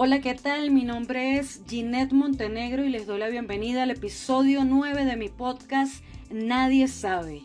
Hola, ¿qué tal? Mi nombre es Ginette Montenegro y les doy la bienvenida al episodio 9 de mi podcast Nadie sabe.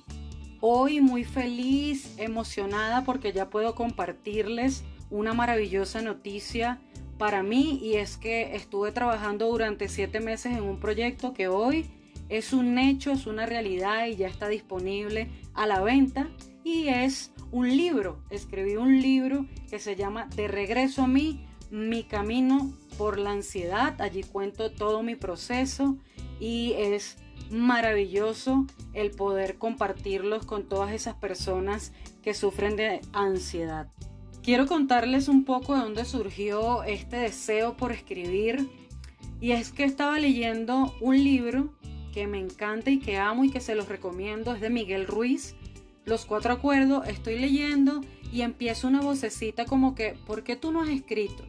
Hoy muy feliz, emocionada porque ya puedo compartirles una maravillosa noticia para mí y es que estuve trabajando durante siete meses en un proyecto que hoy es un hecho, es una realidad y ya está disponible a la venta y es un libro. Escribí un libro que se llama De regreso a mí mi camino por la ansiedad. Allí cuento todo mi proceso y es maravilloso el poder compartirlos con todas esas personas que sufren de ansiedad. Quiero contarles un poco de dónde surgió este deseo por escribir y es que estaba leyendo un libro que me encanta y que amo y que se los recomiendo, es de Miguel Ruiz, Los Cuatro Acuerdos, estoy leyendo y empieza una vocecita como que, ¿por qué tú no has escrito?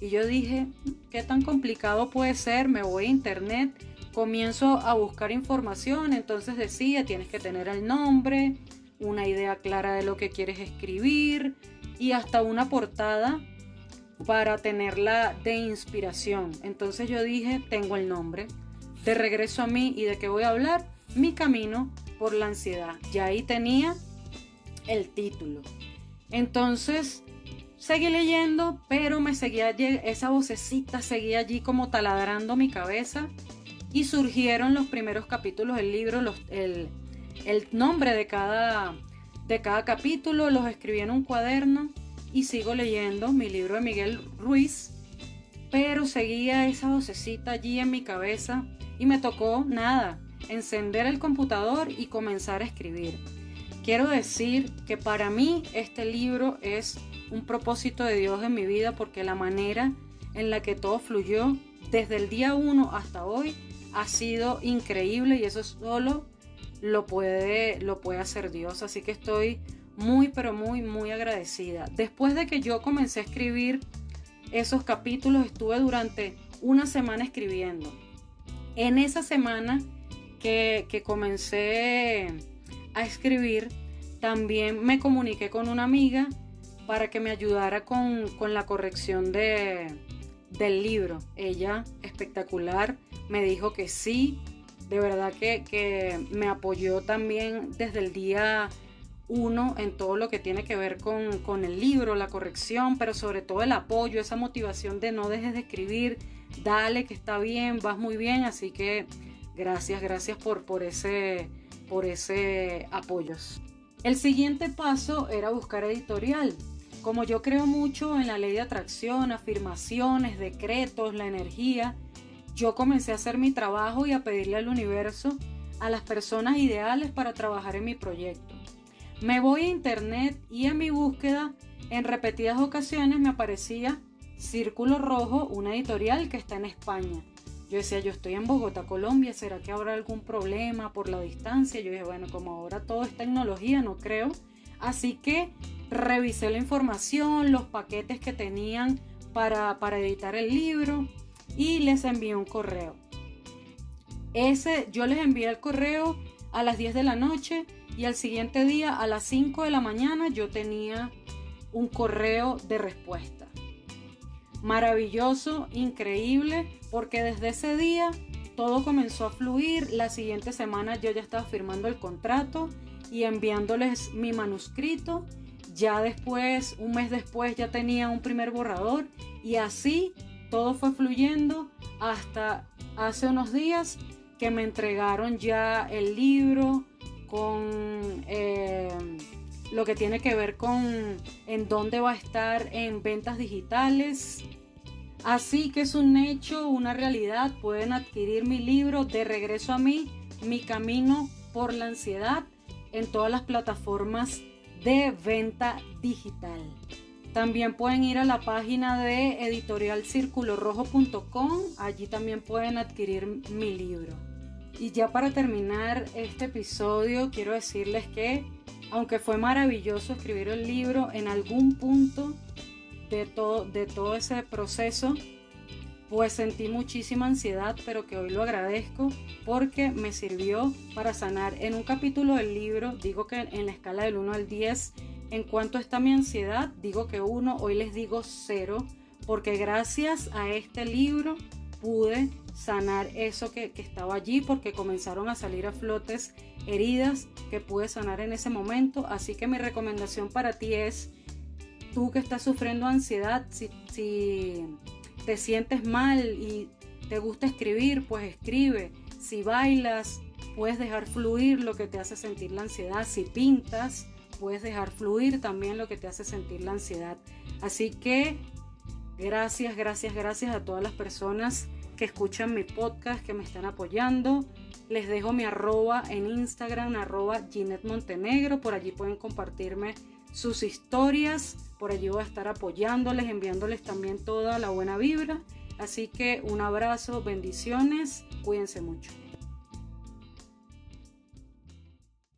Y yo dije, ¿qué tan complicado puede ser? Me voy a internet, comienzo a buscar información, entonces decía, tienes que tener el nombre, una idea clara de lo que quieres escribir y hasta una portada para tenerla de inspiración. Entonces yo dije, tengo el nombre. De regreso a mí y de qué voy a hablar, mi camino por la ansiedad. Ya ahí tenía el título. Entonces Seguí leyendo, pero me seguía esa vocecita seguía allí como taladrando mi cabeza y surgieron los primeros capítulos del libro, el, nombre de cada, de cada capítulo, los escribí en un cuaderno y sigo leyendo mi libro de Miguel Ruiz, pero seguía esa vocecita allí en mi cabeza y me tocó nada, encender el computador y comenzar a escribir. Quiero decir que para mí este libro es un propósito de Dios en mi vida porque la manera en la que todo fluyó desde el día 1 hasta hoy ha sido increíble y eso solo lo puede, lo puede hacer Dios. Así que estoy muy, pero muy, muy agradecida. Después de que yo comencé a escribir esos capítulos, estuve durante una semana escribiendo. En esa semana que, que comencé a escribir, también me comuniqué con una amiga para que me ayudara con, la corrección de, del libro. Ella, espectacular, me dijo que sí, de verdad que, me apoyó también desde el día uno en todo lo que tiene que ver con, con, el libro, la corrección, pero sobre todo el apoyo, esa motivación de no dejes de escribir, dale que está bien, vas muy bien, así que gracias, gracias por, por, ese, por ese apoyo. El siguiente paso era buscar editorial. Como yo creo mucho en la ley de atracción, afirmaciones, decretos, la energía, yo comencé a hacer mi trabajo y a pedirle al universo a las personas ideales para trabajar en mi proyecto. Me voy a internet y en mi búsqueda en repetidas ocasiones me aparecía Círculo Rojo, una editorial que está en España. Yo decía, yo estoy en Bogotá, Colombia, ¿será que habrá algún problema por la distancia? Yo dije, bueno, como ahora todo es tecnología, no creo. Así que revisé la información, los paquetes que tenían para, para editar el libro y les envié un correo. Ese, yo les envié el correo a las 10 de la noche y al siguiente día a las 5 de la mañana yo tenía un correo de respuesta. Maravilloso, increíble, porque desde ese día todo comenzó a fluir. La siguiente semana yo ya estaba firmando el contrato y enviándoles mi manuscrito ya después, un mes después, ya tenía un primer borrador y así todo fue fluyendo hasta hace unos días que me entregaron ya el libro con eh, lo que tiene que ver con en dónde va a estar en ventas digitales. Así que es un hecho, una realidad. Pueden adquirir mi libro de regreso a mí, mi camino por la ansiedad en todas las plataformas de venta digital. También pueden ir a la página de editorialcirculorrojo.com, allí también pueden adquirir mi libro. Y ya para terminar este episodio, quiero decirles que, aunque fue maravilloso escribir el libro, en algún punto de todo, ese proceso pues sentí muchísima ansiedad, pero que hoy lo agradezco porque me sirvió para sanar. En un capítulo del libro digo que en la escala del 1 al 10, en cuanto está mi ansiedad, digo que 1, hoy les digo 0, porque gracias a este libro pude sanar eso que, que, estaba allí porque comenzaron a salir a flotes heridas que pude sanar en ese momento. Así que mi recomendación para ti es, tú que estás sufriendo ansiedad, si, si te sientes mal y te gusta escribir, pues escribe. Si bailas, puedes dejar fluir lo que te hace sentir la ansiedad. Si pintas, puedes dejar fluir también lo que te hace sentir la ansiedad. Así que gracias, gracias, gracias a todas las personas que escuchan mi podcast, que me están apoyando. Les dejo mi arroba en Instagram, arroba Ginette Montenegro. Por allí pueden compartirme sus historias. Por allí voy a estar apoyándoles, enviándoles también toda la buena vibra. Así que un abrazo, bendiciones, cuídense mucho.